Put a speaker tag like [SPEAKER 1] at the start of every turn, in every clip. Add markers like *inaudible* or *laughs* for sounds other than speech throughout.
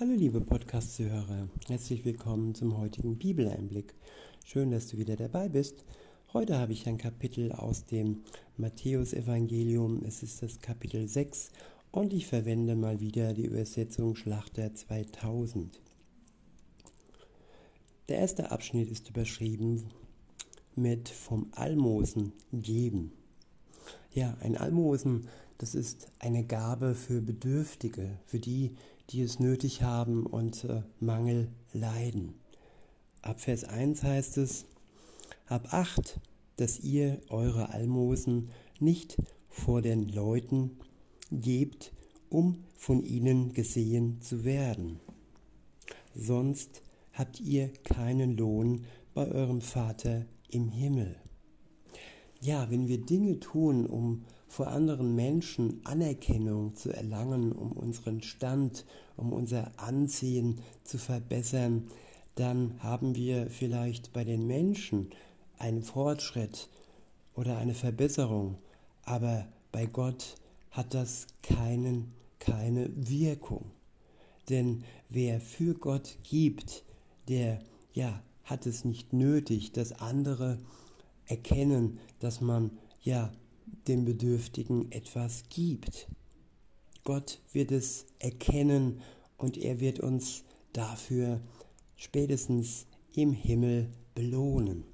[SPEAKER 1] Hallo liebe Podcast-Zuhörer, herzlich willkommen zum heutigen Bibeleinblick. Schön, dass du wieder dabei bist. Heute habe ich ein Kapitel aus dem Matthäusevangelium. Es ist das Kapitel 6 und ich verwende mal wieder die Übersetzung Schlachter 2000. Der erste Abschnitt ist überschrieben mit vom Almosen geben. Ja, ein Almosen, das ist eine Gabe für Bedürftige, für die, die es nötig haben und äh, Mangel leiden. Ab Vers 1 heißt es, Hab acht, dass ihr eure Almosen nicht vor den Leuten gebt, um von ihnen gesehen zu werden. Sonst habt ihr keinen Lohn bei eurem Vater im Himmel. Ja, wenn wir Dinge tun, um vor anderen Menschen Anerkennung zu erlangen, um unseren Stand, um unser Ansehen zu verbessern, dann haben wir vielleicht bei den Menschen einen Fortschritt oder eine Verbesserung, aber bei Gott hat das keinen, keine Wirkung. Denn wer für Gott gibt, der ja hat es nicht nötig, dass andere erkennen, dass man ja dem Bedürftigen etwas gibt. Gott wird es erkennen und er wird uns dafür spätestens im Himmel belohnen.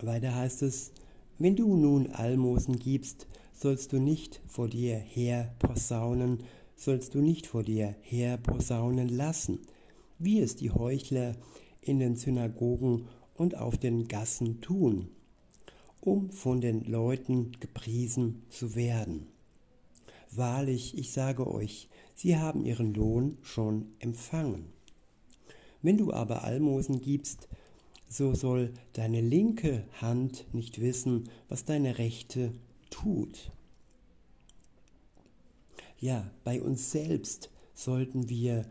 [SPEAKER 1] Weiter heißt es, wenn du nun Almosen gibst, sollst du nicht vor dir her posaunen, sollst du nicht vor dir her posaunen lassen, wie es die Heuchler in den Synagogen und auf den Gassen tun, um von den Leuten gepriesen zu werden. Wahrlich, ich sage euch, sie haben ihren Lohn schon empfangen. Wenn du aber Almosen gibst, so soll deine linke Hand nicht wissen, was deine rechte tut. Ja, bei uns selbst sollten wir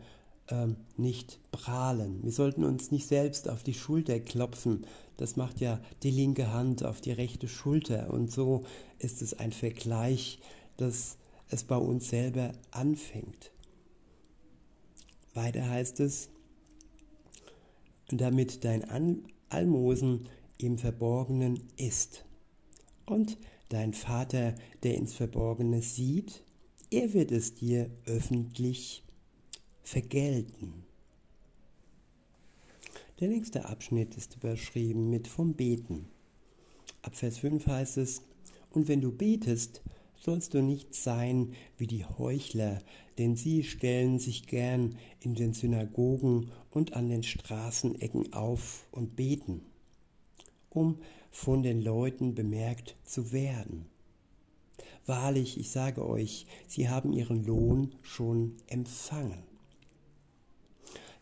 [SPEAKER 1] ähm, nicht prahlen. Wir sollten uns nicht selbst auf die Schulter klopfen. Das macht ja die linke Hand auf die rechte Schulter. Und so ist es ein Vergleich, dass es bei uns selber anfängt. Weiter heißt es, damit dein Almosen im Verborgenen ist. Und dein Vater, der ins Verborgene sieht, er wird es dir öffentlich vergelten. Der nächste Abschnitt ist überschrieben mit vom Beten. Ab Vers 5 heißt es, und wenn du betest, sollst du nicht sein wie die Heuchler, denn sie stellen sich gern in den Synagogen und an den Straßenecken auf und beten, um von den Leuten bemerkt zu werden. Wahrlich, ich sage euch, sie haben ihren Lohn schon empfangen.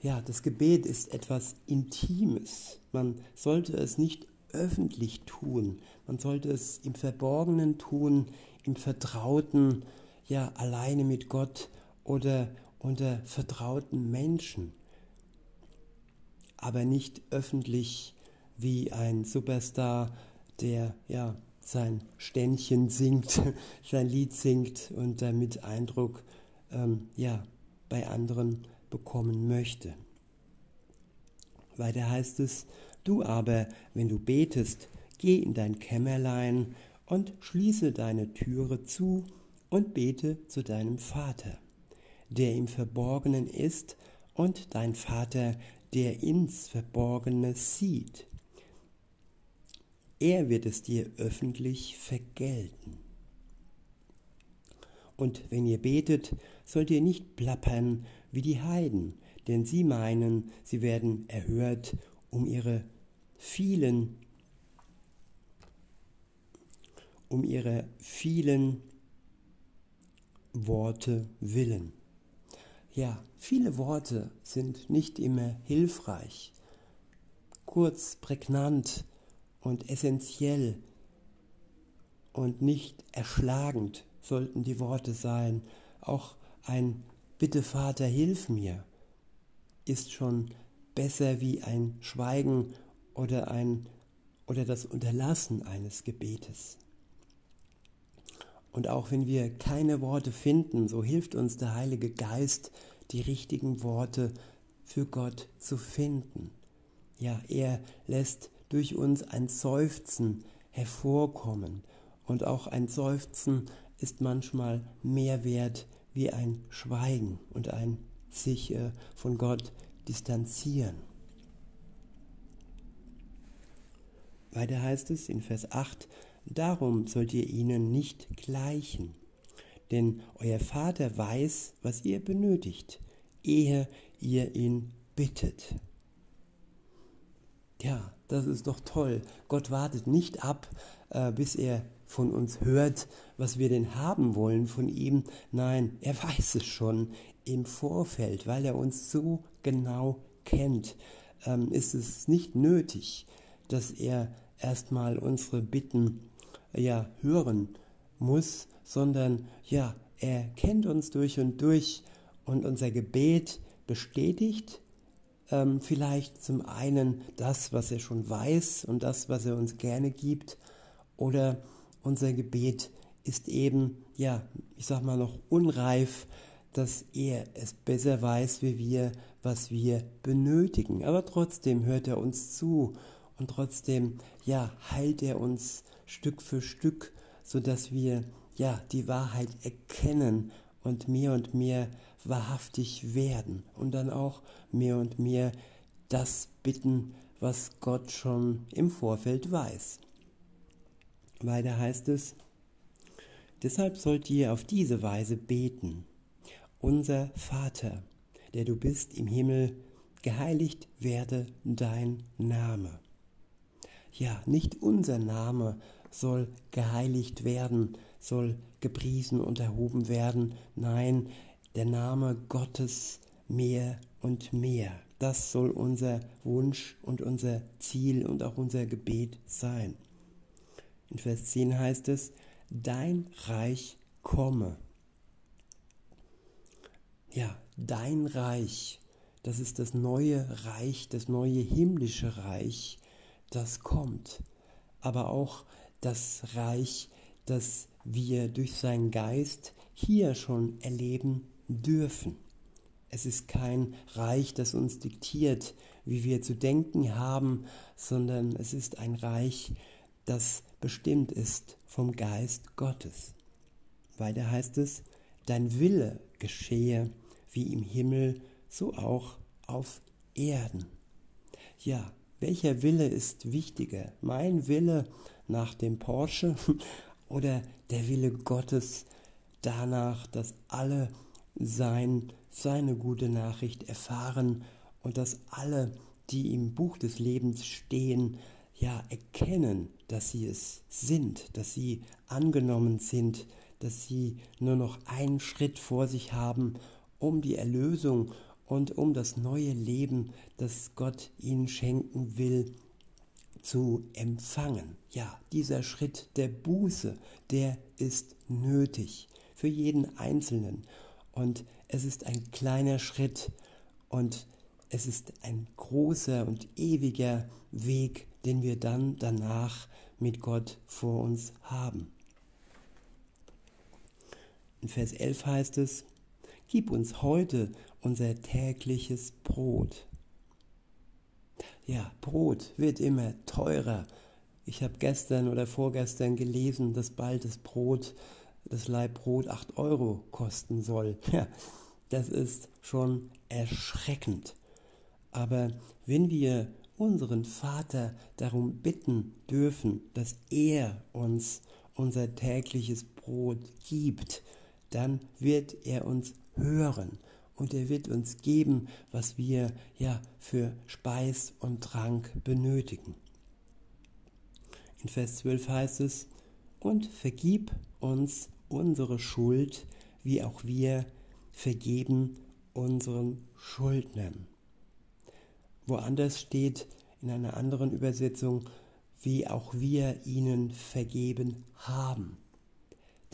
[SPEAKER 1] Ja, das Gebet ist etwas Intimes. Man sollte es nicht öffentlich tun. Man sollte es im Verborgenen tun, im Vertrauten, ja, alleine mit Gott oder unter vertrauten Menschen. Aber nicht öffentlich wie ein Superstar, der ja sein Ständchen singt, *laughs* sein Lied singt und damit Eindruck ähm, ja, bei anderen bekommen möchte. Weiter heißt es, du aber, wenn du betest, geh in dein Kämmerlein und schließe deine Türe zu und bete zu deinem Vater, der im Verborgenen ist, und dein Vater, der ins Verborgene sieht. Er wird es dir öffentlich vergelten. Und wenn ihr betet, sollt ihr nicht plappern wie die Heiden, denn sie meinen, sie werden erhört um ihre vielen um ihre vielen Worte willen. Ja, viele Worte sind nicht immer hilfreich. Kurz, prägnant und essentiell und nicht erschlagend sollten die Worte sein. Auch ein Bitte Vater, hilf mir ist schon besser wie ein Schweigen oder ein oder das Unterlassen eines Gebetes. Und auch wenn wir keine Worte finden, so hilft uns der Heilige Geist, die richtigen Worte für Gott zu finden. Ja, er lässt durch uns ein Seufzen hervorkommen. Und auch ein Seufzen ist manchmal mehr wert wie ein Schweigen und ein sich äh, von Gott distanzieren. Weiter heißt es in Vers 8, Darum sollt ihr ihnen nicht gleichen, denn euer Vater weiß, was ihr benötigt, ehe ihr ihn bittet. Ja, das ist doch toll. Gott wartet nicht ab, äh, bis er von uns hört, was wir denn haben wollen von ihm. Nein, er weiß es schon im Vorfeld, weil er uns so genau kennt. Ähm, ist es nicht nötig, dass er erstmal unsere Bitten ja hören muss, sondern ja, er kennt uns durch und durch und unser Gebet bestätigt ähm, vielleicht zum einen das, was er schon weiß und das, was er uns gerne gibt, oder unser Gebet ist eben, ja, ich sag mal noch unreif, dass er es besser weiß wie wir, was wir benötigen. Aber trotzdem hört er uns zu und trotzdem, ja, heilt er uns Stück für Stück, sodass wir, ja, die Wahrheit erkennen und mehr und mehr wahrhaftig werden und dann auch mehr und mehr das bitten, was Gott schon im Vorfeld weiß. Weiter heißt es, deshalb sollt ihr auf diese Weise beten. Unser Vater, der du bist im Himmel, geheiligt werde dein Name. Ja, nicht unser Name soll geheiligt werden, soll gepriesen und erhoben werden. Nein, der Name Gottes mehr und mehr. Das soll unser Wunsch und unser Ziel und auch unser Gebet sein. In Vers 10 heißt es, dein Reich komme. Ja, dein Reich, das ist das neue Reich, das neue himmlische Reich, das kommt. Aber auch das Reich, das wir durch seinen Geist hier schon erleben dürfen. Es ist kein Reich, das uns diktiert, wie wir zu denken haben, sondern es ist ein Reich, das bestimmt ist vom Geist Gottes. Weiter heißt es, dein Wille geschehe wie im Himmel, so auch auf Erden. Ja, welcher Wille ist wichtiger? Mein Wille nach dem Porsche *laughs* oder der Wille Gottes danach, dass alle sein, seine gute Nachricht erfahren und dass alle, die im Buch des Lebens stehen, ja erkennen, dass sie es sind, dass sie angenommen sind, dass sie nur noch einen Schritt vor sich haben, um die Erlösung und um das neue Leben, das Gott ihnen schenken will, zu empfangen. Ja, dieser Schritt der Buße, der ist nötig für jeden Einzelnen. Und es ist ein kleiner Schritt und es ist ein großer und ewiger Weg, den wir dann danach mit Gott vor uns haben. In Vers 11 heißt es, Gib uns heute unser tägliches Brot. Ja, Brot wird immer teurer. Ich habe gestern oder vorgestern gelesen, dass bald das Brot das Leib Brot 8 Euro kosten soll. *laughs* Ja, das ist schon erschreckend. Aber wenn wir unseren Vater darum bitten dürfen, dass er uns unser tägliches Brot gibt, dann wird er uns hören und er wird uns geben, was wir ja für Speis und Trank benötigen. In Vers 12 heißt es, und vergib uns unsere Schuld, wie auch wir vergeben unseren Schuldnern. Woanders steht in einer anderen Übersetzung, wie auch wir ihnen vergeben haben.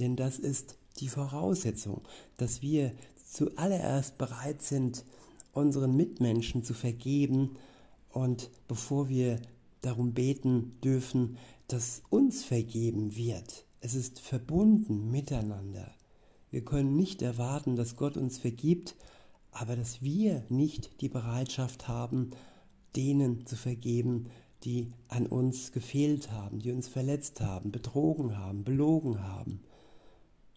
[SPEAKER 1] Denn das ist die Voraussetzung, dass wir zuallererst bereit sind, unseren Mitmenschen zu vergeben und bevor wir darum beten dürfen, dass uns vergeben wird, Es ist verbunden miteinander. Wir können nicht erwarten, dass Gott uns vergibt, aber dass wir nicht die Bereitschaft haben, denen zu vergeben, die an uns gefehlt haben, die uns verletzt haben, betrogen haben, belogen haben.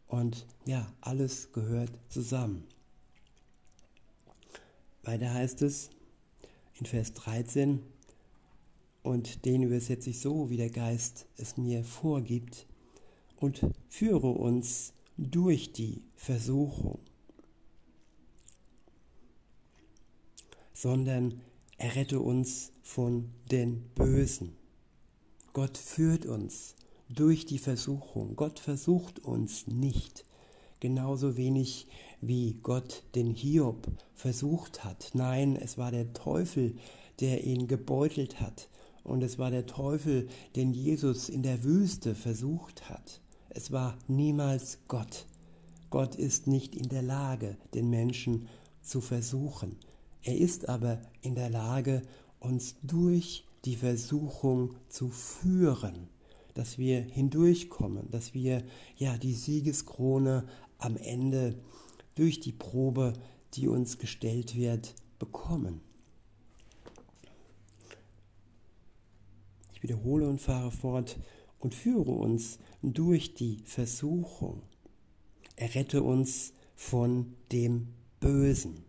[SPEAKER 1] Und ja, alles gehört zusammen. Weiter heißt es in Vers 13, und den übersetze ich so, wie der Geist es mir vorgibt, und führe uns durch die Versuchung, sondern errette uns von den Bösen. Gott führt uns durch die Versuchung. Gott versucht uns nicht. Genauso wenig wie Gott den Hiob versucht hat. Nein, es war der Teufel, der ihn gebeutelt hat. Und es war der Teufel, den Jesus in der Wüste versucht hat. Es war niemals Gott. Gott ist nicht in der Lage, den Menschen zu versuchen. Er ist aber in der Lage, uns durch die Versuchung zu führen, dass wir hindurchkommen, dass wir ja die Siegeskrone am Ende durch die Probe, die uns gestellt wird, bekommen. Ich wiederhole und fahre fort und führe uns durch die Versuchung. Errette uns von dem Bösen.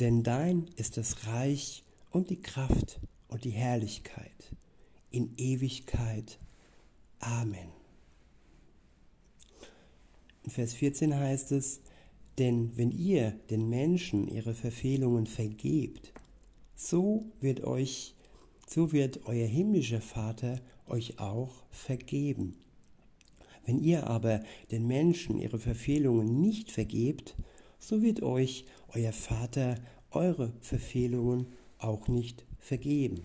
[SPEAKER 1] Denn dein ist das Reich und die Kraft und die Herrlichkeit in Ewigkeit. Amen. In Vers 14 heißt es, denn wenn ihr den Menschen ihre Verfehlungen vergebt, so wird euch so wird euer himmlischer Vater euch auch vergeben. Wenn ihr aber den Menschen ihre Verfehlungen nicht vergebt, so wird euch euer Vater eure Verfehlungen auch nicht vergeben.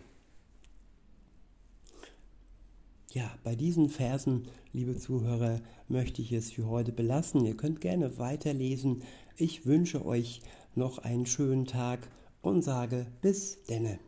[SPEAKER 1] Ja, bei diesen Versen, liebe Zuhörer, möchte ich es für heute belassen. Ihr könnt gerne weiterlesen. Ich wünsche euch noch einen schönen Tag und sage bis denne.